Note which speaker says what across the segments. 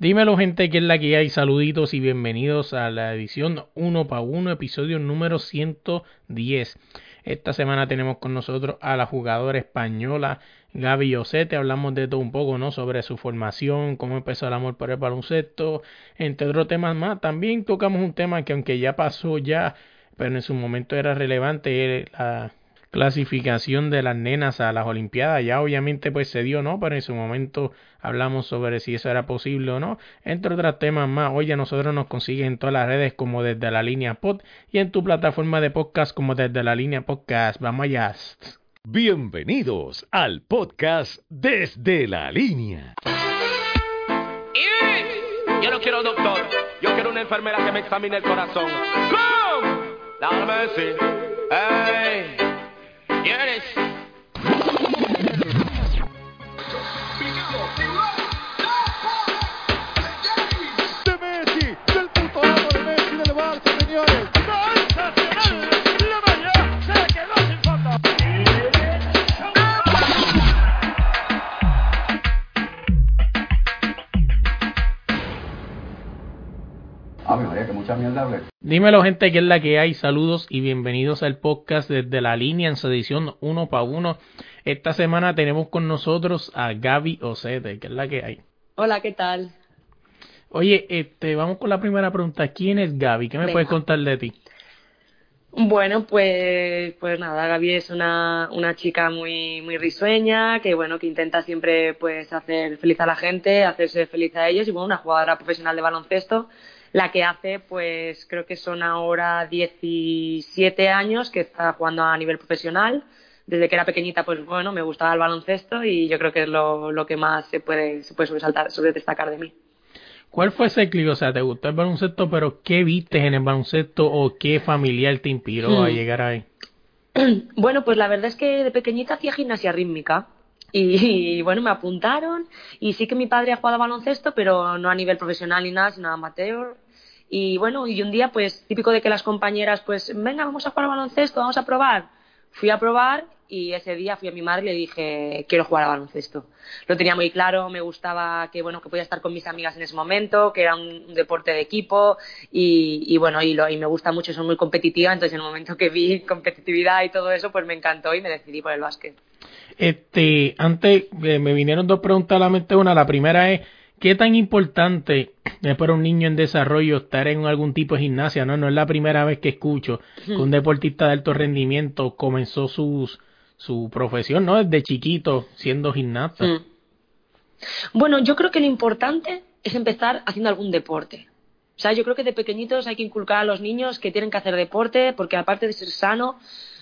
Speaker 1: Dímelo gente, que es la que hay. Saluditos y bienvenidos a la edición 1 para 1, episodio número 110. Esta semana tenemos con nosotros a la jugadora española Gaby Osete. Hablamos de todo un poco, ¿no? Sobre su formación, cómo empezó el amor por el baloncesto, entre otros temas más. También tocamos un tema que aunque ya pasó ya, pero en su momento era relevante, la clasificación de las nenas a las Olimpiadas. Ya obviamente pues se dio, ¿no? Pero en su momento hablamos sobre si eso era posible o no. Entre otros temas más, oye, nosotros nos consiguen en todas las redes como desde la línea pod y en tu plataforma de podcast como desde la línea podcast. Vamos allá.
Speaker 2: Bienvenidos al podcast desde la línea.
Speaker 3: Yo no quiero doctor, yo quiero una enfermera que me examine el corazón. Decir. ¡Ey!
Speaker 4: Mierda hablé.
Speaker 1: Dímelo gente, que es la que hay. Saludos y bienvenidos al podcast desde la línea en su edición 1 para 1. Esta semana tenemos con nosotros a Gaby Osete, que es la que hay.
Speaker 5: Hola, ¿qué tal?
Speaker 1: Oye, este, vamos con la primera pregunta. ¿Quién es Gaby? ¿Qué me
Speaker 5: Venga.
Speaker 1: puedes contar de ti?
Speaker 5: Bueno, pues, pues nada, Gaby es una, una chica muy, muy risueña, que bueno, que intenta siempre pues hacer feliz a la gente, hacerse feliz a ellos, y bueno, una jugadora profesional de baloncesto, la que hace pues creo que son ahora 17 años que está jugando a nivel profesional. Desde que era pequeñita, pues bueno, me gustaba el baloncesto y yo creo que es lo, lo que más se puede, se puede sobresaltar, sobre destacar de mí.
Speaker 1: ¿Cuál fue ese clic? O sea, ¿te gustó el baloncesto, pero qué viste en el baloncesto o qué familiar te inspiró a
Speaker 5: Hmm.
Speaker 1: llegar ahí?
Speaker 5: Bueno, pues la verdad es que de pequeñita hacía gimnasia rítmica. Y, bueno, me apuntaron y sí que mi padre ha jugado baloncesto, pero no a nivel profesional ni nada, sino amateur. Y bueno, y un día pues típico de que las compañeras pues, venga, vamos a jugar a baloncesto, vamos a probar. Fui a probar y ese día fui a mi madre y le dije, quiero jugar a baloncesto. Lo tenía muy claro, me gustaba que bueno, que podía estar con mis amigas en ese momento, que era un, deporte de equipo y, y bueno, y, lo, y me gusta mucho, soy muy competitiva, entonces en el momento que vi competitividad y todo eso, pues me encantó y me decidí por el básquet.
Speaker 1: Este, antes eh, me vinieron dos preguntas a la mente. Una, la primera es, ¿qué tan importante es para un niño en desarrollo estar en algún tipo de gimnasia? No, no es la primera vez que escucho que un deportista de alto rendimiento comenzó sus, su profesión, ¿no? Desde chiquito, siendo gimnasta.
Speaker 5: Mm. Bueno, yo creo que lo importante es empezar haciendo algún deporte. O sea, yo creo que de pequeñitos hay que inculcar a los niños que tienen que hacer deporte, porque aparte de ser sano,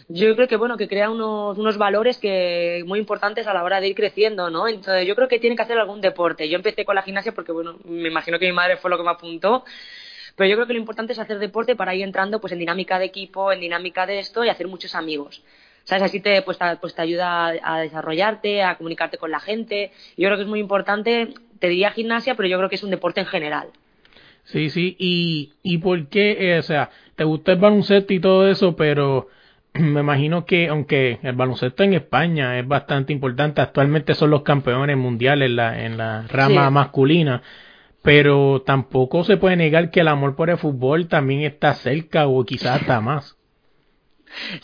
Speaker 5: yo creo que bueno, que crea unos, unos valores que muy importantes a la hora de ir creciendo, ¿no? Entonces yo creo que tienen que hacer algún deporte. Yo empecé con la gimnasia porque bueno, me imagino que mi madre fue lo que me apuntó. Pero yo creo que lo importante es hacer deporte para ir entrando pues en dinámica de equipo, en dinámica de esto y hacer muchos amigos. ¿Sabes? Así te, pues, te- pues te ayuda a, desarrollarte, a comunicarte con la gente. Yo creo que es muy importante, te diría gimnasia, pero yo creo que es un deporte en general.
Speaker 1: Sí, sí. ¿Y, y por qué? Eh, o sea, te gustó el baloncesto y todo eso, pero me imagino que, aunque el baloncesto en España es bastante importante, actualmente son los campeones mundiales en la, en la rama
Speaker 5: Sí.
Speaker 1: masculina, pero tampoco se puede negar que el amor por el fútbol también está cerca o quizás hasta más.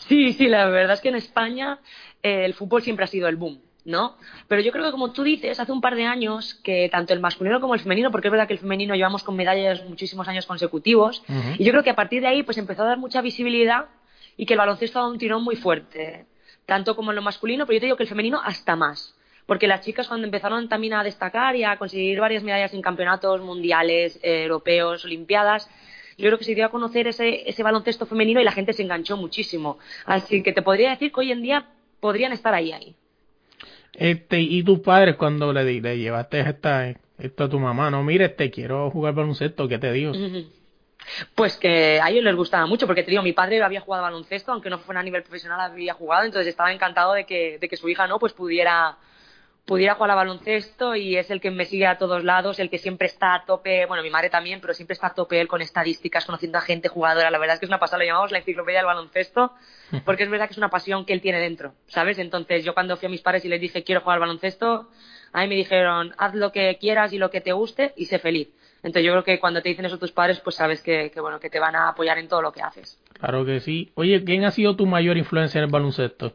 Speaker 5: Sí, sí, la verdad es que en España eh, el fútbol siempre ha sido el boom, ¿no? Pero yo creo que como tú dices, hace un par de años que tanto el masculino como el femenino, porque es verdad que el femenino llevamos con medallas muchísimos años consecutivos, y yo creo que a partir de ahí pues empezó a dar mucha visibilidad y que el baloncesto ha dado un tirón muy fuerte, tanto como en lo masculino, pero yo te digo que el femenino hasta más. Porque las chicas cuando empezaron también a destacar y a conseguir varias medallas en campeonatos mundiales, eh, europeos, olimpiadas, yo creo que se dio a conocer ese, ese baloncesto femenino y la gente se enganchó muchísimo. Así que te podría decir que hoy en día podrían estar ahí, ahí.
Speaker 1: Este, y tus padres cuando le, le llevaste esta, esto a tu mamá, no, mire, este, quiero jugar baloncesto, ¿qué te digo?
Speaker 5: Pues que a ellos les gustaba mucho, porque te digo, mi padre había jugado baloncesto, aunque no fuera a nivel profesional, había jugado, entonces estaba encantado de que, de que su hija no pues pudiera pudiera jugar a baloncesto y es el que me sigue a todos lados, el que siempre está a tope, bueno, mi madre también, pero siempre está a tope él con estadísticas, conociendo a gente jugadora. La verdad es que es una pasada, lo llamamos la enciclopedia del baloncesto, porque es verdad que es una pasión que él tiene dentro, ¿sabes? Entonces yo cuando fui a mis padres y les dije quiero jugar al baloncesto, A mí me dijeron, haz lo que quieras y lo que te guste y sé feliz. Entonces yo creo que cuando te dicen eso tus padres, pues sabes que, que, bueno, que te van a apoyar en todo lo que haces.
Speaker 1: Claro que sí. Oye, ¿quién ha sido tu mayor influencia en el baloncesto?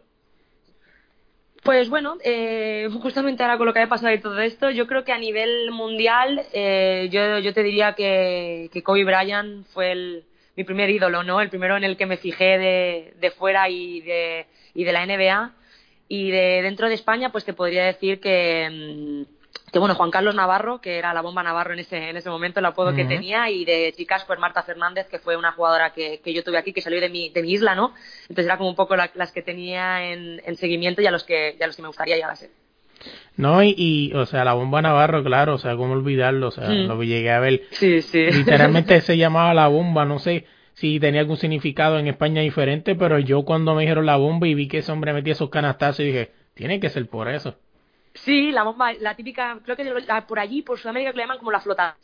Speaker 5: Pues bueno, eh, justamente ahora con lo que ha pasado y todo esto, yo creo que a nivel mundial, eh, yo, yo te diría que, que Kobe Bryant fue el, mi primer ídolo, ¿no? El primero en el que me fijé de, de fuera y de, y de la NBA. Y de dentro de España, pues te podría decir que, mm, que bueno, Juan Carlos Navarro, que era la bomba Navarro en ese, en ese momento, el apodo que tenía, y de chicas, pues Marta Fernández, que fue una jugadora que, que yo tuve aquí, que salió de mi, de mi isla, ¿no? Entonces era como un poco la- las que tenía en, en seguimiento y a los que, y a los que me gustaría llegar a ser.
Speaker 1: No, y, y, o sea, la bomba Navarro, claro, o sea, cómo olvidarlo, o sea,
Speaker 5: Mm.
Speaker 1: lo llegué a ver.
Speaker 5: Sí, sí.
Speaker 1: Literalmente se llamaba la bomba, no sé si tenía algún significado en España diferente, pero yo cuando me dijeron la bomba y vi que ese hombre metía esos canastazos, y dije, tiene que ser por eso.
Speaker 5: Sí, la bomba, la típica, creo que la- por allí, por Sudamérica, que le llaman como la flota,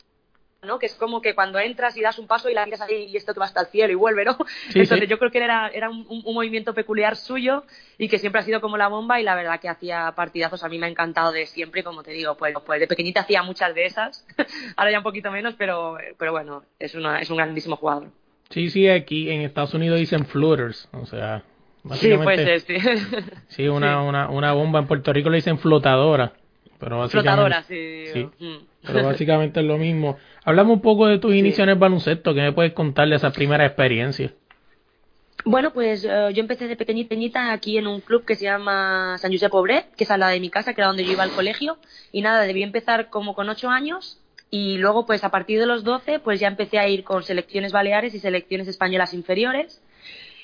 Speaker 5: ¿no? Que es como que cuando entras y das un paso y la miras ahí y esto que va hasta el cielo y vuelve, ¿no?
Speaker 1: Sí,
Speaker 5: Entonces
Speaker 1: sí.
Speaker 5: yo creo que era, era un, movimiento peculiar suyo y que siempre ha sido como la bomba y la verdad que hacía partidazos, a mí me ha encantado de siempre y como te digo, pues, pues de pequeñita hacía muchas de esas, ahora ya un poquito menos, pero, pero bueno, es, una, es un grandísimo jugador.
Speaker 1: Sí, sí, aquí en Estados Unidos dicen floaters, o sea,
Speaker 5: Sí,
Speaker 1: básicamente,
Speaker 5: pues sí.
Speaker 1: sí, una,
Speaker 5: Sí.
Speaker 1: Una, una bomba en Puerto Rico le dicen flotadora, pero básicamente,
Speaker 5: Flotadora, sí.
Speaker 1: sí.
Speaker 5: Mm.
Speaker 1: pero básicamente es lo mismo. Hablamos un poco de tus inicios en el baloncesto, ¿qué me puedes contar de esa primera experiencia?
Speaker 5: Bueno, pues eh, yo empecé de pequeñita aquí en un club que se llama San Josep Obret, que es al lado de mi casa, que era donde yo iba al colegio. Y nada, debí empezar como con ocho años y luego pues a partir de los 12 pues ya empecé a ir con selecciones baleares y selecciones españolas inferiores.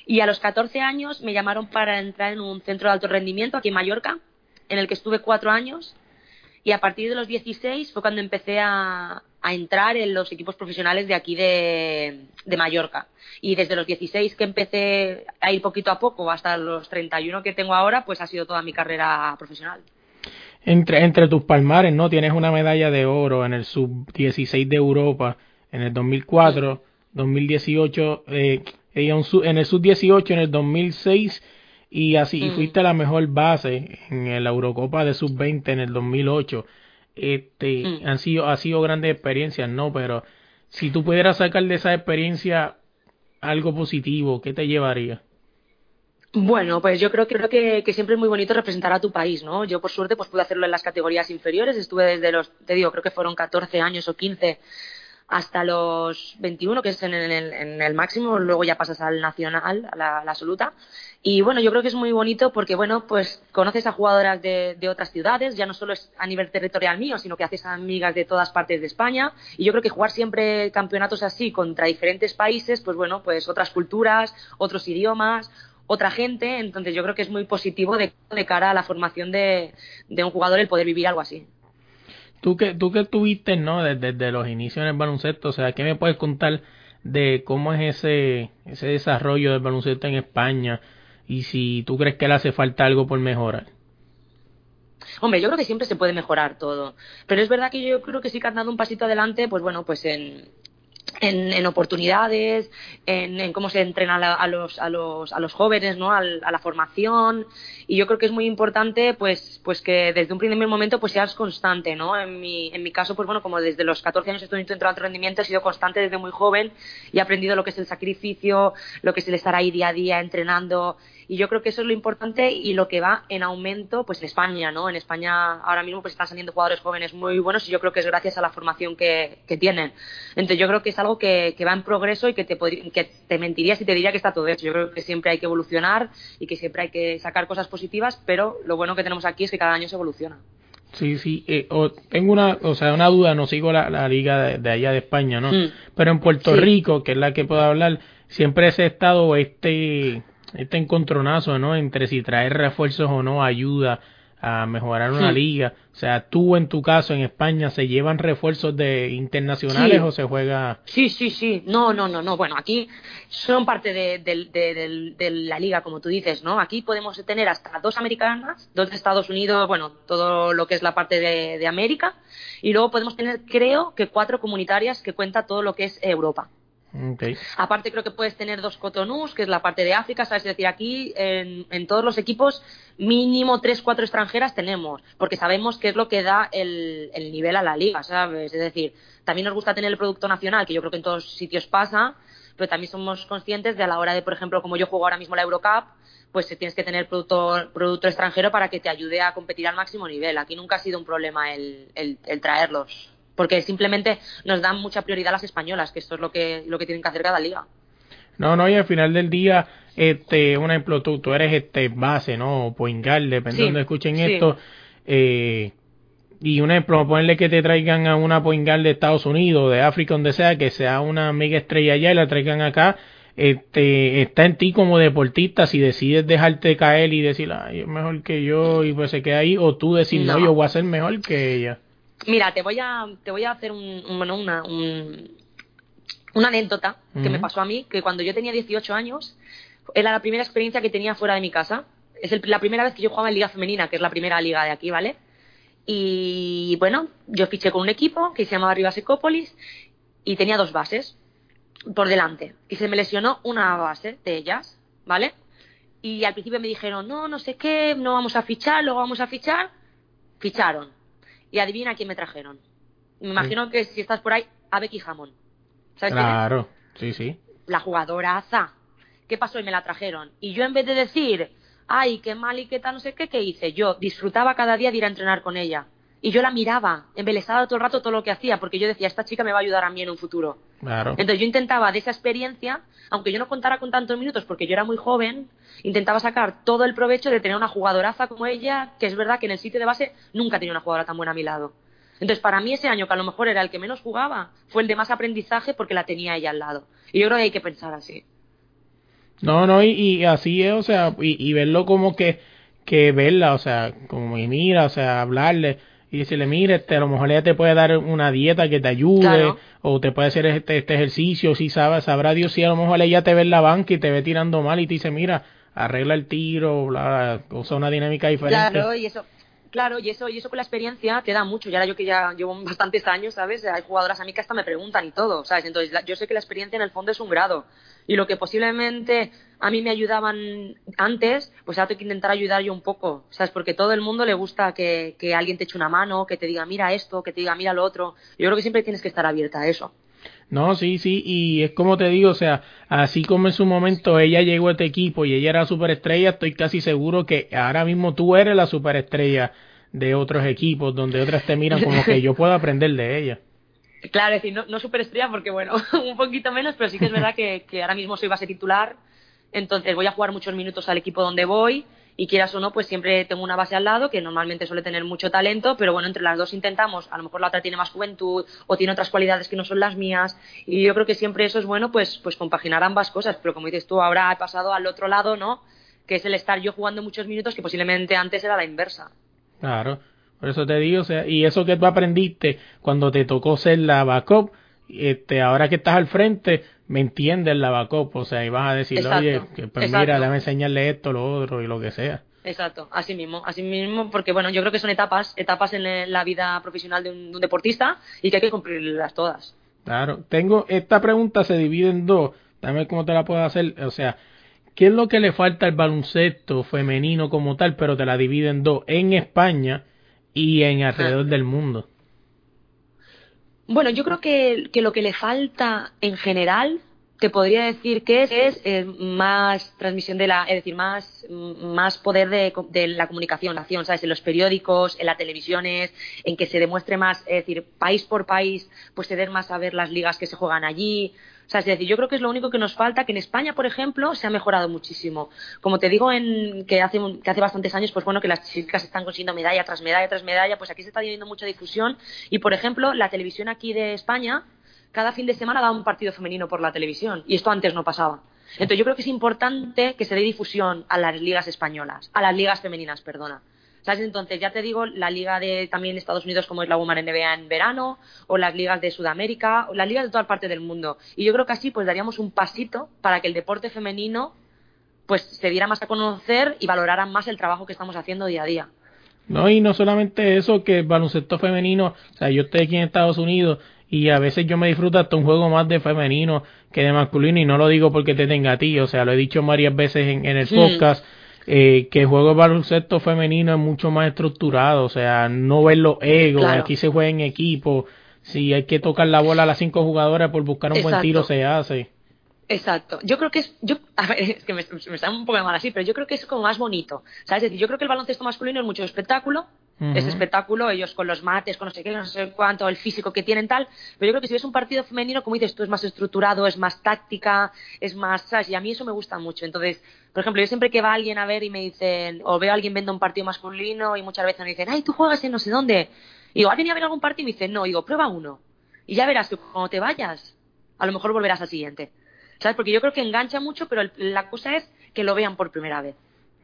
Speaker 5: Y a los 14 años me llamaron para entrar en un centro de alto rendimiento aquí en Mallorca, en el que estuve cuatro años. Y a partir de los 16 fue cuando empecé a, entrar en los equipos profesionales de aquí de, de Mallorca. Y desde los 16 que empecé a ir poquito a poco hasta los 31 que tengo ahora, pues ha sido toda mi carrera profesional.
Speaker 1: Entre, entre tus palmares, ¿no? Tienes una medalla de oro en el sub-16 de Europa en el 2004, 2018, eh, en el sub-18 en el 2006 y así y
Speaker 5: Mm.
Speaker 1: fuiste la mejor base en la Eurocopa de sub-20 en el 2008. Este,
Speaker 5: Mm.
Speaker 1: han sido, ha sido grandes experiencias, ¿no? Pero si tú pudieras sacar de esa experiencia algo positivo, ¿qué te llevaría?
Speaker 5: Bueno, pues yo creo, creo que, que siempre es muy bonito representar a tu país, ¿no? Yo por suerte pues pude hacerlo en las categorías inferiores, estuve desde los, te digo, creo que fueron 14 años o 15 hasta los 21, que es en el, máximo, luego ya pasas al nacional, a la, absoluta. Y bueno, yo creo que es muy bonito porque, bueno, pues conoces a jugadoras de, otras ciudades, ya no solo es a nivel territorial mío, sino que haces amigas de todas partes de España. Y yo creo que jugar siempre campeonatos así contra diferentes países, pues bueno, pues otras culturas, otros idiomas, otra gente. Entonces yo creo que es muy positivo de, de cara a la formación de un jugador el poder vivir algo así.
Speaker 1: Tú que, tú que tuviste, ¿no? Desde, los inicios en el baloncesto, o sea, ¿qué me puedes contar de cómo es ese, ese desarrollo del baloncesto en España? Y si tú crees que le hace falta algo por mejorar.
Speaker 5: Hombre, yo creo que siempre se puede mejorar todo. Pero es verdad que yo creo que sí que han dado un pasito adelante, pues bueno, pues en, en, en oportunidades, en, en cómo se entrena a, la- a los, a, los, a los jóvenes, ¿no? A la formación. Y yo creo que es muy importante, pues, pues que desde un primer momento pues seas constante, ¿no? En mi, en mi caso, pues bueno, como desde los 14 años estoy en alto rendimiento, he sido constante desde muy joven y he aprendido lo que es el sacrificio, lo que es el estar ahí día a día entrenando. Y yo creo que eso es lo importante y lo que va en aumento, pues en España, ¿no? En España ahora mismo pues están saliendo jugadores jóvenes muy buenos y yo creo que es gracias a la formación que, que tienen. Entonces yo creo que es algo que, que va en progreso y que te, que te mentiría si te diría que está todo hecho. Yo creo que siempre hay que evolucionar y que siempre hay que sacar cosas positivas, pero lo bueno que tenemos aquí es que cada año se evoluciona.
Speaker 1: Sí, sí. eh, o- tengo una, o sea, una duda, no sigo la, la liga de, de allá de España, ¿no?
Speaker 5: Mm.
Speaker 1: Pero en Puerto
Speaker 5: Sí.
Speaker 1: Rico, que es la que puedo hablar, siempre ese estado, este, este encontronazo, ¿no? Entre si traer refuerzos o no ayuda a mejorar una
Speaker 5: Sí.
Speaker 1: liga. O sea, tú en tu caso en España, ¿se llevan refuerzos de internacionales
Speaker 5: Sí.
Speaker 1: o se juega?
Speaker 5: Sí, sí, sí. No, no, no, no. Bueno, aquí son parte de, de- de- de- de la liga, como tú dices, ¿no? Aquí podemos tener hasta dos americanas, dos de Estados Unidos, bueno, todo lo que es la parte de, de América, y luego podemos tener, creo que cuatro comunitarias que cuenta todo lo que es Europa. Aparte creo que puedes tener dos cotonús, que es la parte de África, ¿sabes? Es decir, aquí en, en todos los equipos mínimo tres, cuatro extranjeras tenemos, porque sabemos qué es lo que da el, el nivel a la liga, ¿sabes? Es decir, también nos gusta tener el producto nacional, que yo creo que en todos sitios pasa, pero también somos conscientes de a la hora de, por ejemplo, como yo juego ahora mismo la Eurocup, pues tienes que tener producto, producto extranjero para que te ayude a competir al máximo nivel. Aquí nunca ha sido un problema el, el, el traerlos porque simplemente nos dan mucha prioridad a las españolas, que esto es lo que, lo que tienen que hacer cada liga.
Speaker 1: No, no, y al final del día, este, un ejemplo, tú, tú eres este base, ¿no? Point guard, depende
Speaker 5: Sí,
Speaker 1: de donde escuchen
Speaker 5: sí.
Speaker 1: esto. Eh, y un ejemplo, ponerle que te traigan a una point guard de Estados Unidos, de África, donde sea, que sea una mega estrella allá y la traigan acá. Este, está en ti como deportista si decides dejarte caer y decir, ay, es mejor que yo y pues se queda ahí, o tú decir, no,
Speaker 5: No.
Speaker 1: yo voy a ser mejor que ella.
Speaker 5: Mira, te voy a, te voy a hacer un, un- bueno, una, un- una anécdota que me pasó a mí, que cuando yo tenía 18 años, era la primera experiencia que tenía fuera de mi casa. Es el- la primera vez que yo jugaba en Liga Femenina, que es la primera liga de aquí, ¿vale? Y bueno, yo fiché con un equipo que se llamaba Rivas Ecópolis y tenía dos bases por delante. Y se me lesionó una base de ellas, ¿vale? Y al principio me dijeron, no, no sé qué, no vamos a fichar, luego vamos a fichar. Ficharon. Y adivina quién me trajeron. Me imagino que si estás por ahí, a Becky Hammond. ¿Sabes quién es?
Speaker 1: Claro, sí, sí.
Speaker 5: La jugadora Aza. ¿Qué pasó? Y me la trajeron. Y yo en vez de decir, ay, qué mal y qué tal, no sé qué, ¿qué hice? Yo disfrutaba cada día de ir a entrenar con ella. Y yo la miraba, embelesada todo el rato todo lo que hacía, porque yo decía, esta chica me va a ayudar a mí en un futuro.
Speaker 1: Claro.
Speaker 5: Entonces yo intentaba de esa experiencia, aunque yo no contara con tantos minutos porque yo era muy joven, intentaba sacar todo el provecho de tener una jugadoraza como ella, que es verdad que en el sitio de base nunca tenía una jugadora tan buena a mi lado. Entonces para mí ese año, que a lo mejor era el que menos jugaba, fue el de más aprendizaje porque la tenía ella al lado. Y yo creo que hay que pensar así.
Speaker 1: No, no, y, y así es, o sea, y, y verlo como que, que verla, o sea, como y mira, o sea, hablarle y decirle, mira, este, a lo mejor ella te puede dar una dieta que te ayude,
Speaker 5: Claro.
Speaker 1: o te puede hacer este, este ejercicio, si sabe, sabrá Dios si a lo mejor ella te ve en la banca y te ve tirando mal y te dice, mira, arregla el tiro, bla, usa una dinámica diferente.
Speaker 5: Claro, y eso, claro, y eso, y eso con la experiencia te da mucho. Y ahora yo que ya llevo bastantes años, ¿sabes? Hay jugadoras a mí que hasta me preguntan y todo, ¿sabes? Entonces yo sé que la experiencia en el fondo es un grado. Y lo que posiblemente a mí me ayudaban antes, pues ahora tengo que intentar ayudar yo un poco, ¿sabes? Porque todo el mundo le gusta que, que alguien te eche una mano, que te diga, mira esto, que te diga, mira lo otro. Yo creo que siempre tienes que estar abierta a eso.
Speaker 1: No, sí, sí, y es como te digo, o sea, así como en su momento ella llegó a este equipo y ella era superestrella, estoy casi seguro que ahora mismo tú eres la superestrella de otros equipos, donde otras te miran como que yo puedo aprender de ella.
Speaker 5: Claro, es decir, no, no superestrella porque, bueno, un poquito menos, pero sí que es verdad que, que ahora mismo soy base titular, entonces voy a jugar muchos minutos al equipo donde voy y quieras o no, pues siempre tengo una base al lado que normalmente suele tener mucho talento, pero bueno, entre las dos intentamos, a lo mejor la otra tiene más juventud o tiene otras cualidades que no son las mías y yo creo que siempre eso es bueno, pues, pues compaginar ambas cosas, pero como dices tú, ahora he pasado al otro lado, ¿no? Que es el estar yo jugando muchos minutos que posiblemente antes era la inversa.
Speaker 1: Claro, por eso te digo, o sea, y eso que tú aprendiste cuando te tocó ser la backup, este, ahora que estás al frente, me entiendes la backup, o sea, y vas a decir, oye, que, pues
Speaker 5: exacto.
Speaker 1: mira, déjame enseñarle esto, lo otro y lo que sea.
Speaker 5: Exacto, así mismo, así mismo, porque bueno, yo creo que son etapas, etapas en la vida profesional de un, de un deportista y que hay que cumplirlas todas.
Speaker 1: Claro, tengo, esta pregunta se divide en dos, dame cómo te la puedo hacer, o sea, ¿qué es lo que le falta al baloncesto femenino como tal, pero te la divide en dos, en España y en alrededor del mundo?
Speaker 5: Bueno, yo creo que, que lo que le falta en general, te podría decir que es, es, eh, más transmisión de la, es decir, más, mm, más poder de, de la comunicación, acción, ¿sabes? En los periódicos, en las televisiones, en que se demuestre más, es decir, país por país, pues se den más a ver las ligas que se juegan allí. Sea, es decir, yo creo que es lo único que nos falta, que en España, por ejemplo, se ha mejorado muchísimo. Como te digo, en, que, hace, que hace bastantes años, pues bueno, que las chicas están consiguiendo medalla tras medalla tras medalla, pues aquí se está teniendo mucha difusión. Y, por ejemplo, la televisión aquí de España, cada fin de semana da un partido femenino por la televisión. Y esto antes no pasaba. Entonces yo creo que es importante que se dé difusión a las ligas españolas, a las ligas femeninas, perdona. ¿Sabes? Entonces, ya te digo, la liga de también Estados Unidos, como es la Women NBA en verano, o las ligas de Sudamérica, o las ligas de toda parte del mundo. Y yo creo que así pues daríamos un pasito para que el deporte femenino pues se diera más a conocer y valoraran más el trabajo que estamos haciendo día a día.
Speaker 1: No, y no solamente eso, que el baloncesto femenino, o sea, yo estoy aquí en Estados Unidos y a veces yo me disfruto hasta un juego más de femenino que de masculino y no lo digo porque te tenga a ti, o sea, lo he dicho varias veces en, en el podcast. Eh, que el juego de baloncesto femenino es mucho más estructurado, o sea, no ver los egos, aquí se juega en equipo, si hay que tocar la bola a las cinco jugadoras por buscar un buen tiro se hace.
Speaker 5: Exacto. Yo creo que es, yo, a ver, es que me, me, está un poco mal así, pero yo creo que es como más bonito. ¿Sabes? Es decir, yo creo que el baloncesto masculino es mucho espectáculo, es espectáculo, ellos con los mates, con no sé qué, no sé cuánto, el físico que tienen tal, pero yo creo que si ves un partido femenino, como dices tú, es más estructurado, es más táctica, es más, ¿sabes? Y a mí eso me gusta mucho. Entonces, por ejemplo, yo siempre que va alguien a ver y me dicen, o veo a alguien viendo un partido masculino y muchas veces me dicen, ay, tú juegas en no sé dónde. Y digo, ¿has venido a ver algún partido? Y me dicen, no, y digo, prueba uno. Y ya verás que cuando te vayas, a lo mejor volverás al siguiente. ¿Sabes? Porque yo creo que engancha mucho, pero la cosa es que lo vean por primera vez.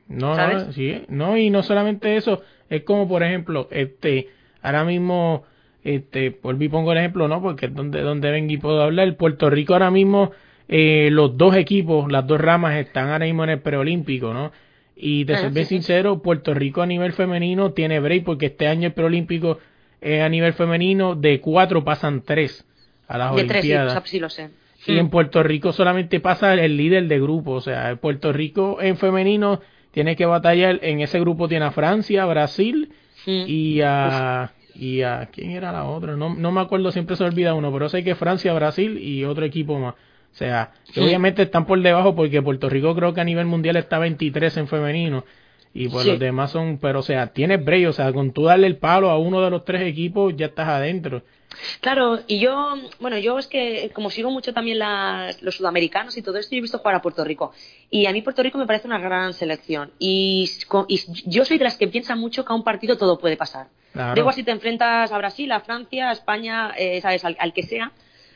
Speaker 1: No, no, sí, no, y no solamente eso, es como por ejemplo, este, ahora mismo, este, por y pongo el ejemplo, ¿no? Porque es donde, donde vengo y puedo hablar, Puerto Rico ahora mismo, eh, los dos equipos, las dos ramas están ahora mismo en el preolímpico, ¿no? Y de ser bien sincero, Puerto Rico a nivel femenino tiene break porque este año el preolímpico eh, a nivel femenino de cuatro pasan tres a las de Olimpiadas.
Speaker 5: Tres, sí, lo sé.
Speaker 1: Y en Puerto Rico solamente pasa el líder de grupo, o sea, Puerto Rico en femenino tiene que batallar, en ese grupo tiene a Francia, Brasil y a... Y a... ¿Quién era la otra? No, no me acuerdo, siempre se olvida uno, pero sé que Francia, Brasil y otro equipo más. O sea, obviamente están por debajo porque Puerto Rico creo que a nivel mundial está 23 en femenino y pues los demás son, pero o sea, tienes break, o sea, con tú darle el palo a uno de los tres equipos ya estás adentro.
Speaker 5: Claro, y yo, bueno, yo es que como sigo mucho también los sudamericanos y todo esto, yo he visto jugar a Puerto Rico. Y a mí Puerto Rico me parece una gran selección. Y, yo soy de las que piensan mucho que a un partido todo puede pasar. Claro. Si te enfrentas a Brasil, a Francia, a España, eh, sabes, al, que sea,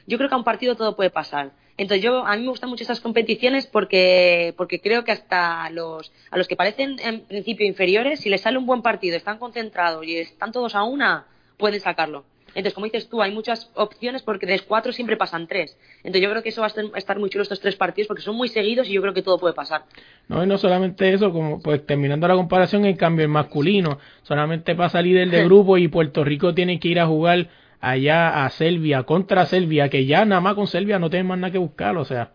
Speaker 5: yo creo que a un partido todo puede pasar. Entonces yo a mí me gustan mucho esas competiciones porque porque creo que hasta los a los que parecen en principio inferiores si les sale un buen partido, están concentrados y están todos a una, pueden sacarlo. Entonces, como dices tú, hay muchas opciones porque de cuatro siempre pasan tres. Entonces, yo creo que eso va a estar muy chulo estos tres partidos porque son muy seguidos y yo creo que todo puede pasar.
Speaker 1: No, y no solamente eso, como pues terminando la comparación, en cambio el masculino solamente pasa líder de grupo y Puerto Rico tiene que ir a jugar allá a Serbia, contra Serbia, que ya nada más con Serbia no tienen más nada que buscar, o sea.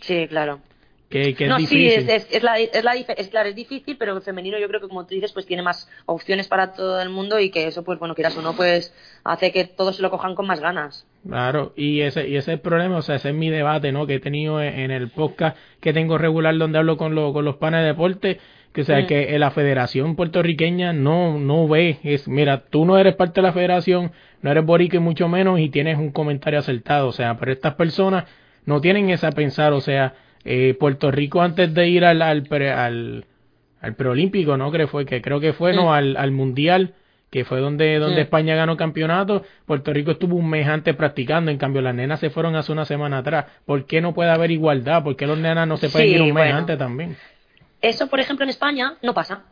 Speaker 5: Sí, claro
Speaker 1: que,
Speaker 5: no,
Speaker 1: es
Speaker 5: sí, es, es, la, es, la, es, claro, es difícil, pero el femenino yo creo que, como tú dices, pues tiene más opciones para todo el mundo y que eso, pues bueno, quieras o no, pues hace que todos se lo cojan con más ganas.
Speaker 1: Claro, y ese, y ese es el problema, o sea, ese es mi debate, ¿no? Que he tenido en el podcast que tengo regular donde hablo con, con los panes de deporte, que o sea, mm. que la federación puertorriqueña no, no ve, es, mira, tú no eres parte de la federación, no eres borique mucho menos y tienes un comentario acertado, o sea, pero estas personas no tienen esa pensar, o sea, eh, Puerto Rico antes de ir al, al, al, al preolímpico, ¿no? Creo, fue, que creo que fue, ¿no? Al, al mundial, que fue donde, donde España ganó campeonato. Puerto Rico estuvo un mes antes practicando, en cambio las nenas se fueron hace una semana atrás. ¿Por qué no puede haber igualdad? ¿Por qué los nenas no se pueden ir un mes antes también?
Speaker 5: Eso, por ejemplo, en España no pasa.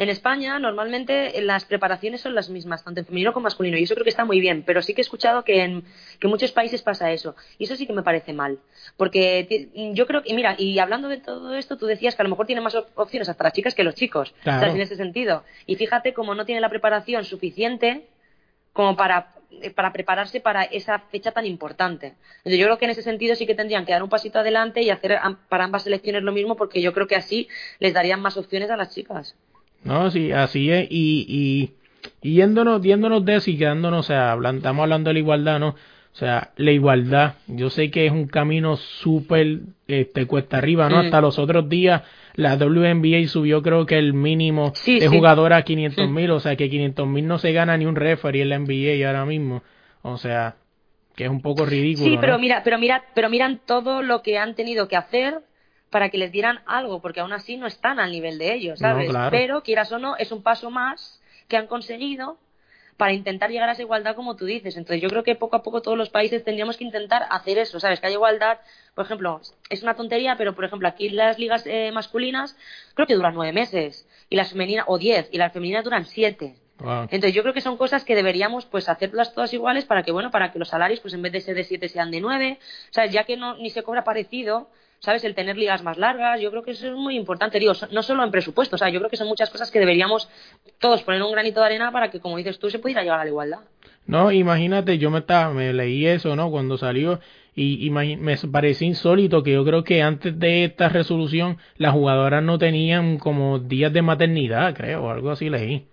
Speaker 5: En España, normalmente las preparaciones son las mismas, tanto en femenino como masculino, y eso creo que está muy bien, pero sí que he escuchado que en, que muchos países pasa eso, y eso sí que me parece mal, porque yo creo que, mira, y hablando de todo esto, tú decías que a lo mejor tiene más opciones hasta las chicas que los chicos, en ese sentido, y fíjate como no tiene la preparación suficiente como para para prepararse para esa fecha tan importante. Yo creo que en ese sentido sí que tendrían que dar un pasito adelante y hacer para ambas selecciones lo mismo, porque yo creo que así les darían más opciones a las chicas.
Speaker 1: No, sí, así es. Y, y, yéndonos, yéndonos de eso y quedándonos, o sea, estamos hablando de la igualdad, ¿no? O sea, la igualdad, yo sé que es un camino súper este, cuesta arriba, ¿no? Mm. Hasta los otros días la WNBA subió creo que el mínimo de jugador a 500 mil, o sea que 500 mil no se gana ni un referee en la NBA ahora mismo. O sea, que es un poco ridículo.
Speaker 5: Sí, pero mira, pero mira, pero miran todo lo que han tenido que hacer para que les dieran algo, porque aún así no están al nivel de ellos, ¿sabes? Pero, quieras o no, es un paso más que han conseguido para intentar llegar a esa igualdad como tú dices. Entonces yo creo que poco a poco todos los países tendríamos que intentar hacer eso, ¿sabes? Que haya igualdad, por ejemplo, es una tontería, pero por ejemplo aquí las ligas eh, masculinas creo que duran nueve meses, y las femeninas, o diez, y las femeninas duran siete. Entonces yo creo que son cosas que deberíamos pues hacerlas todas iguales para que bueno para que los salarios pues en vez de ser de siete sean de nueve, ¿sabes? Ya que no ni se cobra parecido, ¿sabes? El tener ligas más largas, yo creo que eso es muy importante, digo, no solo en presupuesto, o sea, yo creo que son muchas cosas que deberíamos todos poner un granito de arena para que, como dices tú, se pudiera llegar a la igualdad.
Speaker 1: No, imagínate, yo me, estaba, me leí eso, ¿no? Cuando salió y, me parecía insólito que yo creo que antes de esta resolución las jugadoras no tenían como días de maternidad, creo, o algo así leí.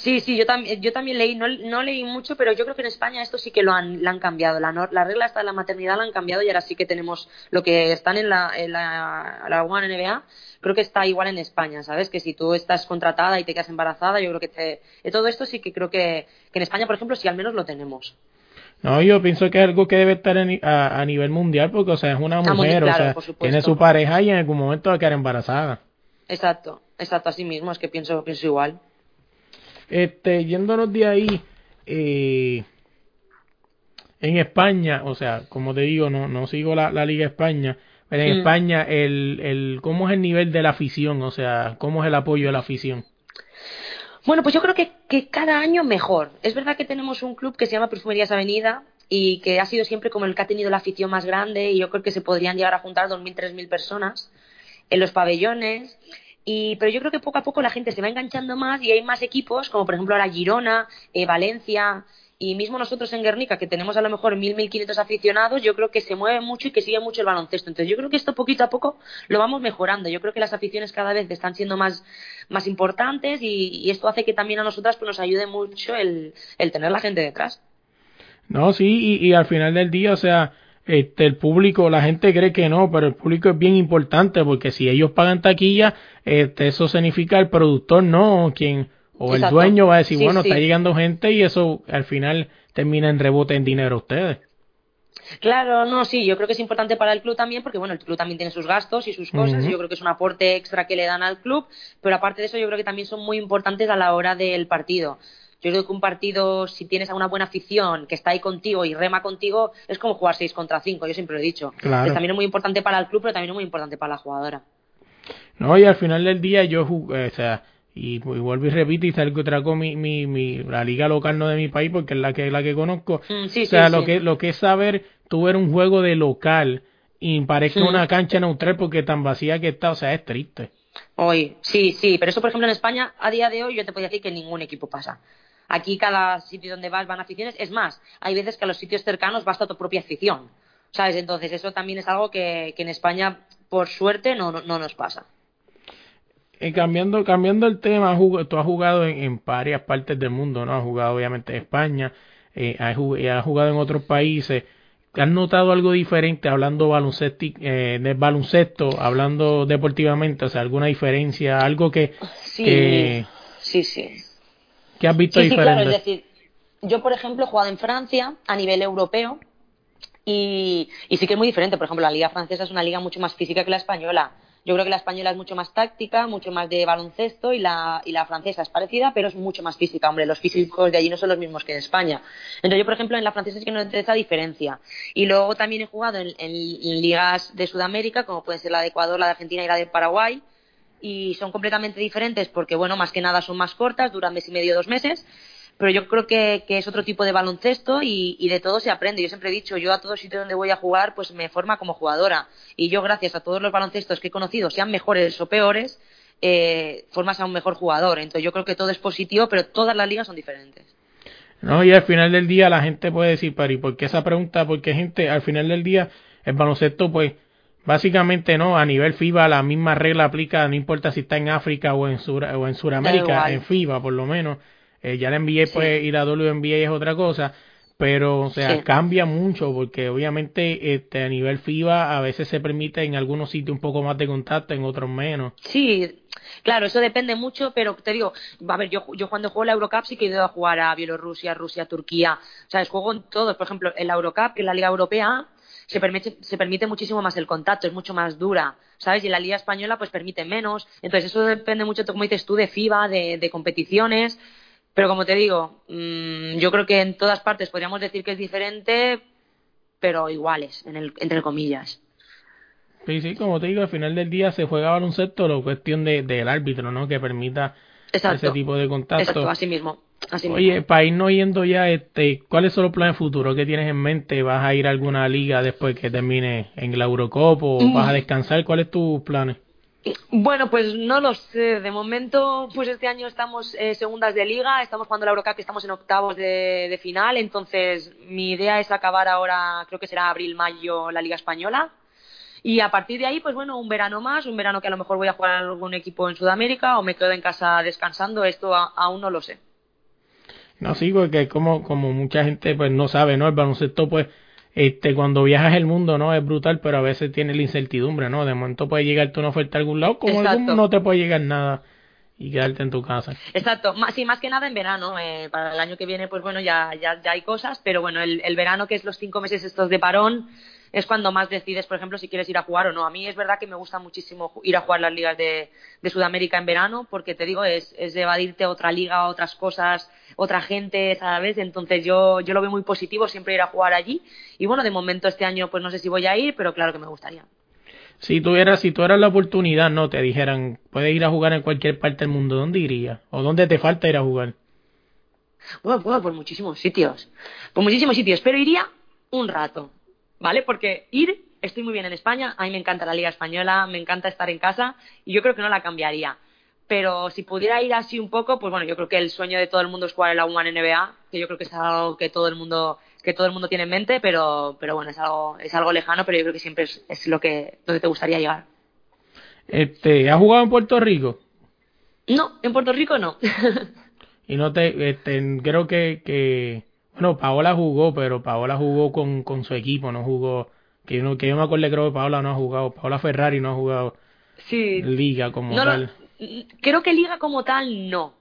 Speaker 5: Sí, sí, yo también, yo también leí, no, no, leí mucho, pero yo creo que en España esto sí que lo han, han cambiado. La, la regla está de la maternidad la han cambiado y ahora sí que tenemos lo que están en la, en la, la One NBA, creo que está igual en España, ¿sabes? Que si tú estás contratada y te quedas embarazada, yo creo que te, todo esto sí que creo que, que en España, por ejemplo, sí al menos lo tenemos.
Speaker 1: No, yo pienso que es algo que debe estar a, a, nivel mundial porque, o sea, es una mujer, o sea, tiene su pareja y en algún momento va a quedar embarazada.
Speaker 5: Exacto, exacto, así mismo, es que pienso, pienso igual.
Speaker 1: Este, yéndonos de ahí, eh, en España, o sea, como te digo, no, no sigo la, la Liga España, pero en mm. España, el, el, ¿cómo es el nivel de la afición? O sea, ¿cómo es el apoyo de la afición?
Speaker 5: Bueno, pues yo creo que, que cada año mejor. Es verdad que tenemos un club que se llama Perfumerías Avenida y que ha sido siempre como el que ha tenido la afición más grande y yo creo que se podrían llegar a juntar 2.000, 3.000 personas en los pabellones y, pero yo creo que poco a poco la gente se va enganchando más y hay más equipos, como por ejemplo ahora Girona, eh, Valencia, y mismo nosotros en Guernica, que tenemos a lo mejor 1.000, 1.500 aficionados, yo creo que se mueve mucho y que sigue mucho el baloncesto. Entonces yo creo que esto poquito a poco lo vamos mejorando. Yo creo que las aficiones cada vez están siendo más, más importantes y, esto hace que también a nosotras pues, nos ayude mucho el, tener la gente detrás.
Speaker 1: No, sí, y, y al final del día, o sea, este, el público, la gente cree que no, pero el público es bien importante porque si ellos pagan taquilla, este, eso significa el productor no, quien o el dueño va a decir, bueno, está llegando gente y eso al final termina en rebote en dinero a ustedes.
Speaker 5: Claro, no, sí, yo creo que es importante para el club también, porque bueno, el club también tiene sus gastos y sus cosas, y yo creo que es un aporte extra que le dan al club, pero aparte de eso, yo creo que también son muy importantes a la hora del partido. Yo creo que un partido, si tienes a una buena afición que está ahí contigo y rema contigo, es como jugar 6 contra 5, yo siempre lo he dicho. también es muy importante para el club, pero también es muy importante para la jugadora.
Speaker 1: No, y al final del día yo jugué, o sea, y, vuelvo y repito y salgo traigo mi, mi, mi la liga local no de mi país porque es la que la que conozco. Mm, o sea lo que lo que es saber tú ver un juego de local y parezca una cancha neutral porque tan vacía que está o sea es triste.
Speaker 5: Hoy sí sí pero eso por ejemplo en España a día de hoy yo te puedo decir que ningún equipo pasa aquí cada sitio donde vas van aficiones es más hay veces que a los sitios cercanos basta tu propia afición sabes entonces eso también es algo que, que en España por suerte no, no nos pasa
Speaker 1: eh, cambiando, cambiando el tema, tú has jugado en, varias partes del mundo, ¿no? Has jugado obviamente en España, eh, has, jugado en otros países. ¿Has notado algo diferente hablando baloncesto, eh, de baloncesto, hablando deportivamente? O sea, alguna diferencia, algo que...
Speaker 5: Sí, sí, sí.
Speaker 1: ¿Qué has visto diferente? Sí, claro,
Speaker 5: es decir, yo, por ejemplo, he jugado en Francia a nivel europeo y, y sí que es muy diferente. Por ejemplo, la liga francesa es una liga mucho más física que la española yo creo que la española es mucho más táctica, mucho más de baloncesto y la, y la francesa es parecida, pero es mucho más física. Hombre, los físicos de allí no son los mismos que en España. Entonces yo, por ejemplo, en la francesa es que no esa diferencia. Y luego también he jugado en, ligas de Sudamérica, como pueden ser la de Ecuador, la de Argentina y la de Paraguay. Y son completamente diferentes porque, bueno, más que nada son más cortas, duran mes y medio, dos meses pero yo creo que, es otro tipo de baloncesto y, de todo se aprende. Yo siempre he dicho, yo a todo sitio donde voy a jugar, pues me forma como jugadora. Y yo, gracias a todos los baloncestos que he conocido, sean mejores o peores, eh, formas a un mejor jugador. Entonces yo creo que todo es positivo, pero todas las ligas son diferentes.
Speaker 1: No, y al final del día la gente puede decir, Pari, ¿por qué esa pregunta? Porque gente, al final del día, el baloncesto, pues, básicamente no, a nivel FIBA la misma regla aplica, no importa si está en África o en, Sur, o en Sudamérica, en FIBA por lo menos. Eh, ya la NBA pues, y la WNBA es otra cosa, pero o sea, cambia mucho porque obviamente este, a nivel FIBA a veces se permite en algunos sitios un poco más de contacto, en otros menos.
Speaker 5: Sí, claro, eso depende mucho, pero te digo, a ver, yo, yo cuando juego la Eurocup sí que he ido a jugar a Bielorrusia, Rusia, Turquía, o sea, juego en todos, por ejemplo, en la Eurocup, que es la Liga Europea, se permite, se permite muchísimo más el contacto, es mucho más dura, ¿sabes? Y la Liga Española pues permite menos, entonces eso depende mucho, como dices tú, de FIBA, de, de competiciones, pero como te digo, mm, yo creo que en todas partes podríamos decir que es diferente, pero iguales, en el, entre comillas.
Speaker 1: Sí, sí, como te digo, al final del día se juega baloncesto, la cuestión de, del árbitro, ¿no? Que permita ese tipo de contacto.
Speaker 5: Exacto, así mismo. Así
Speaker 1: Oye,
Speaker 5: mismo.
Speaker 1: para irnos yendo ya, este, ¿cuáles son los planes futuros? ¿Qué tienes en mente? ¿Vas a ir a alguna liga después que termine en la Eurocopa o
Speaker 5: Mm.
Speaker 1: vas a descansar? ¿Cuáles tus planes?
Speaker 5: Bueno, pues no lo sé. De momento, pues este año estamos eh, segundas de liga, estamos jugando la Eurocup, estamos en octavos de, de final. Entonces, mi idea es acabar ahora, creo que será abril-mayo, la Liga Española. Y a partir de ahí, pues bueno, un verano más, un verano que a lo mejor voy a jugar a algún equipo en Sudamérica o me quedo en casa descansando. Esto a- aún no lo sé.
Speaker 1: No, sí, porque como, como mucha gente pues no sabe, ¿no? El baloncesto, pues, este, cuando viajas el mundo, ¿no? Es brutal, pero a veces tiene la incertidumbre, ¿no? De momento puede llegarte una oferta a algún lado, como algún- no te puede llegar nada y quedarte en tu casa.
Speaker 5: Exacto, más, sí, más que nada en verano. eh, para el año que viene, pues bueno, ya, ya, ya hay cosas, pero bueno, el, el verano, que es los cinco meses estos de parón, es cuando más decides, por ejemplo, si quieres ir a jugar o no. A mí es verdad que me gusta muchísimo ir a jugar las ligas de, de Sudamérica en verano, porque te digo, es, es evadirte a otra liga, otras cosas, otra gente, ¿sabes? Entonces yo, yo lo veo muy positivo siempre ir a jugar allí. Y bueno, de momento este año, pues no sé si voy a ir, pero claro que me gustaría.
Speaker 1: Si tuvieras, si tuvieras la oportunidad, no, te dijeran, puedes ir a jugar en cualquier parte del mundo, ¿dónde irías? ¿O dónde te falta ir a jugar?
Speaker 5: Bueno, bueno, por muchísimos sitios. Por muchísimos sitios, pero iría un rato, ¿vale? Porque ir, estoy muy bien en España, a mí me encanta la Liga Española, me encanta estar en casa y yo creo que no la cambiaría. Pero si pudiera ir así un poco, pues bueno, yo creo que el sueño de todo el mundo es jugar en la Woman NBA, que yo creo que es algo que todo el mundo que todo el mundo tiene en mente, pero pero bueno, es algo es algo lejano, pero yo creo que siempre es, es lo que donde te gustaría llegar.
Speaker 1: Este, ¿has jugado en Puerto Rico?
Speaker 5: No, en Puerto Rico no.
Speaker 1: Y no te, este, creo que, que, bueno, Paola jugó, pero Paola jugó con, con su equipo, no jugó, que yo, no, que yo me acuerdo creo que Paola no ha jugado, Paola Ferrari no ha jugado
Speaker 5: sí,
Speaker 1: liga como
Speaker 5: No, no,
Speaker 1: tal.
Speaker 5: creo que liga como tal no.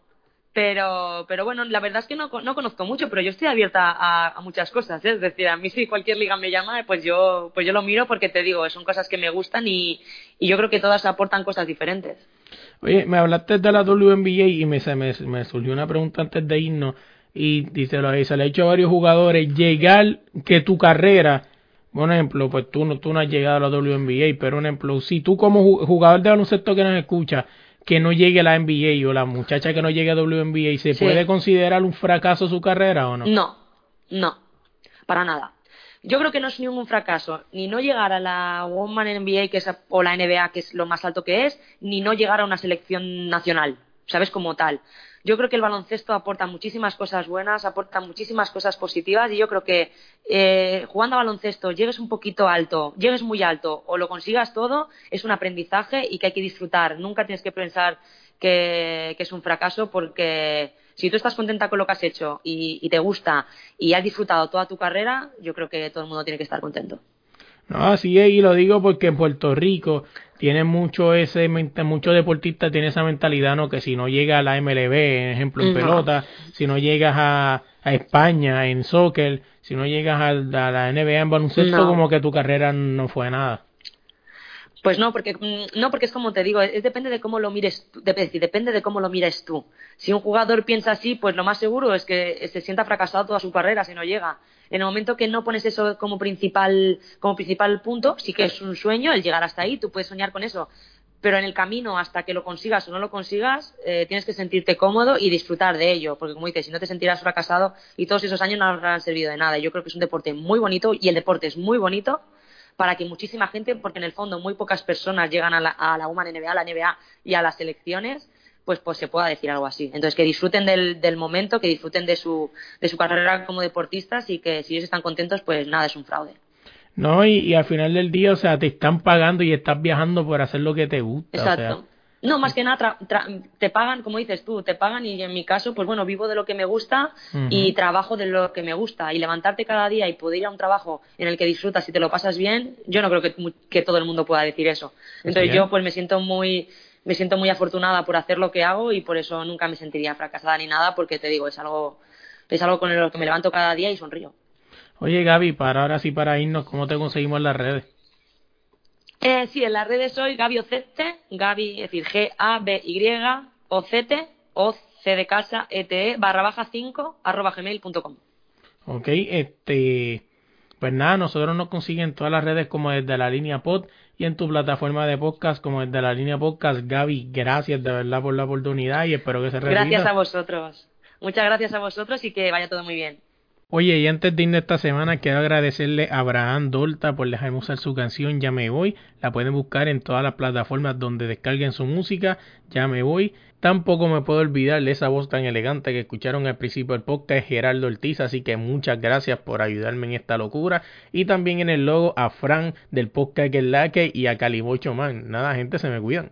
Speaker 5: Pero, pero bueno, la verdad es que no, no conozco mucho, pero yo estoy abierta a, a muchas cosas. ¿eh? Es decir, a mí si cualquier liga me llama, pues yo, pues yo lo miro porque te digo, son cosas que me gustan y, y yo creo que todas aportan cosas diferentes.
Speaker 1: Oye, me hablaste de la WNBA y me, se me, me surgió una pregunta antes de irnos y dice lo se le ha hecho a varios jugadores llegar que tu carrera, por ejemplo, pues tú no, tú no has llegado a la WNBA, pero un ejemplo, si tú como ju- jugador de baloncesto que nos escucha, que no llegue a la NBA o la muchacha que no llegue a WNBA, ¿se
Speaker 5: Sí.
Speaker 1: puede considerar un fracaso su carrera o no?
Speaker 5: No, no, para nada. Yo creo que no es ningún fracaso, ni no llegar a la Woman NBA que es, o la NBA, que es lo más alto que es, ni no llegar a una selección nacional, ¿sabes? Como tal. Yo creo que el baloncesto aporta muchísimas cosas buenas, aporta muchísimas cosas positivas y yo creo que eh, jugando a baloncesto llegues un poquito alto, llegues muy alto o lo consigas todo, es un aprendizaje y que hay que disfrutar. Nunca tienes que pensar que, es un fracaso porque si tú estás contenta con lo que has hecho y, y te gusta y has disfrutado toda tu carrera, yo creo que todo el mundo tiene que estar contento.
Speaker 1: No, así es, y lo digo porque en Puerto Rico tiene mucho ese, muchos deportistas tienen esa mentalidad, ¿no? Que si no llega a la MLB, en ejemplo, en pelota, si no llegas a, a España en soccer, si no llegas a, a la NBA en baloncesto,
Speaker 5: No.
Speaker 1: como que tu carrera no fue nada.
Speaker 5: Pues no, porque mm, no, porque es como te digo, es, depende de cómo lo mires, tú, dep- depende de cómo lo mires tú. Si un jugador piensa así, pues lo más seguro es que se sienta fracasado toda su carrera si no llega. En el momento que no pones eso como principal, como principal punto, sí que es un sueño el llegar hasta ahí, tú puedes soñar con eso. Pero en el camino, hasta que lo consigas o no lo consigas, eh, tienes que sentirte cómodo y disfrutar de ello. Porque como dices, si no te sentirás fracasado y todos esos años no habrán servido de nada. Yo creo que es un deporte muy bonito y el deporte es muy bonito para que muchísima gente, porque en el fondo muy pocas personas llegan a la, a la NBA, a la NBA y a las selecciones, pues, pues se pueda decir algo así. Entonces, que disfruten del, del momento, que disfruten de su, de su carrera como deportistas y que si ellos están contentos, pues nada, es un fraude.
Speaker 1: No, y, y al final del día, o sea, te están pagando y estás viajando por hacer lo que te gusta. o sea,
Speaker 5: Exacto. No, más que nada, tra- tra- te pagan, como dices tú, te pagan y en mi caso, pues bueno, vivo de lo que me gusta y trabajo de lo que me gusta. Y levantarte cada día y poder ir a un trabajo en el que disfrutas y te lo pasas bien, yo no creo que, que todo el mundo pueda decir eso. Entonces yo pues me siento muy me siento muy afortunada por hacer lo que hago y por eso nunca me sentiría fracasada ni nada porque te digo, es algo es algo con lo que me levanto cada día y sonrío.
Speaker 1: Oye, Gaby, para ahora sí, para irnos, ¿cómo te conseguimos en las redes?
Speaker 5: Eh, sí, en las redes soy Gaby Ocete, Gaby, es decir, G-A-B-Y, O C de casa, E-T-E, barra baja 5, arroba gmail.com.
Speaker 1: Ok, este, pues nada, nosotros nos consiguen en todas las redes como desde la línea pod y en tu plataforma de podcast como desde la línea podcast. Gaby, gracias de verdad por la oportunidad y espero que se repita.
Speaker 5: Gracias a vosotros. Muchas gracias a vosotros y que vaya todo muy bien.
Speaker 1: Oye, y antes de irnos esta semana, quiero agradecerle a Abraham Dolta por dejarme usar su canción Ya me voy. La pueden buscar en todas las plataformas donde descarguen su música. Ya me voy. Tampoco me puedo olvidar de esa voz tan elegante que escucharon al principio del podcast, Gerardo Ortiz. Así que muchas gracias por ayudarme en esta locura. Y también en el logo a Fran del podcast Que la que y a Calibocho Man. Nada, gente, se me cuidan.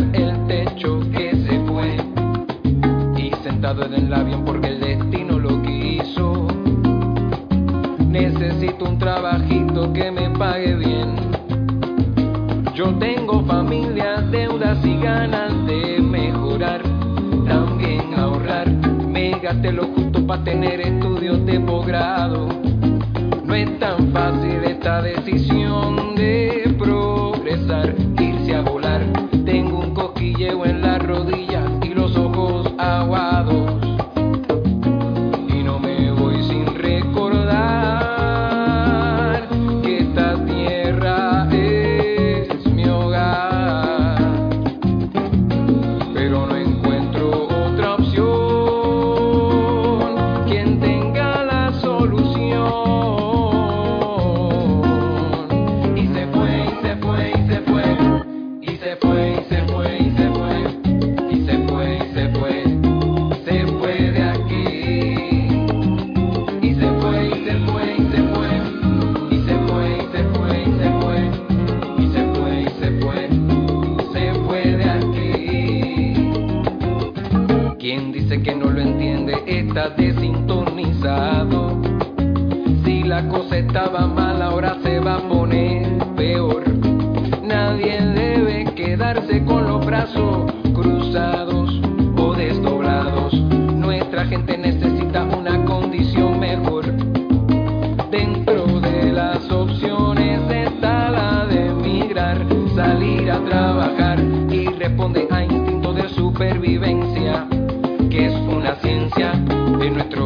Speaker 6: tener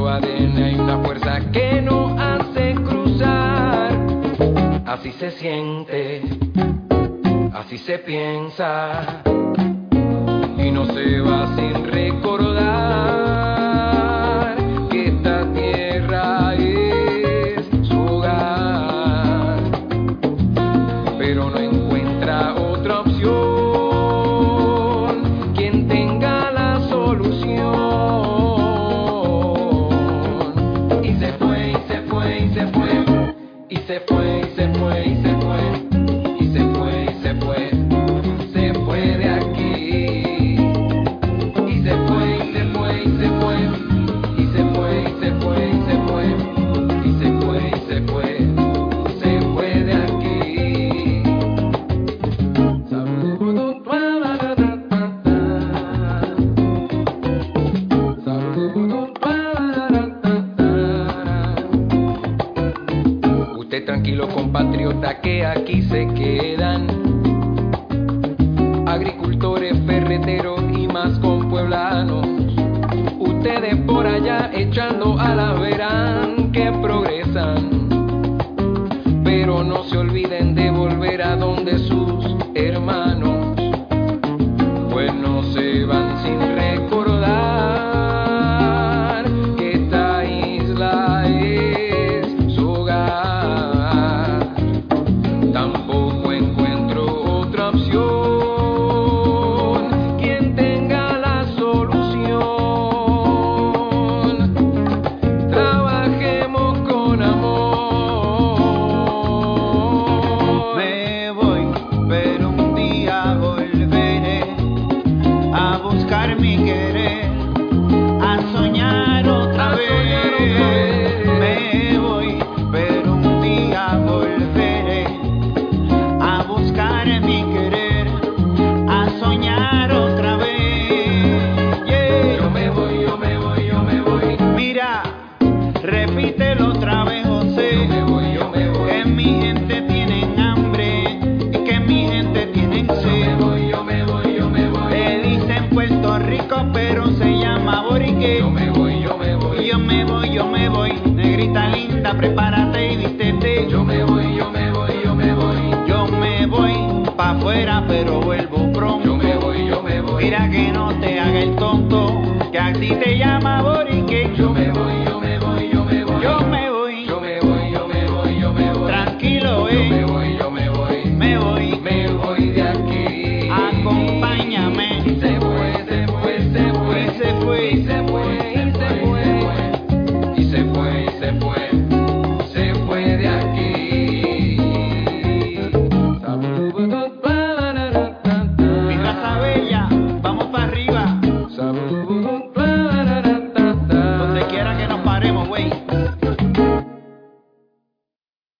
Speaker 6: ADN hay una fuerza que nos hace cruzar. Así se siente, así se piensa. Y no se va sin recordar se quedan agricultores, ferreteros y más con pueblanos. Ustedes por allá echando a la verán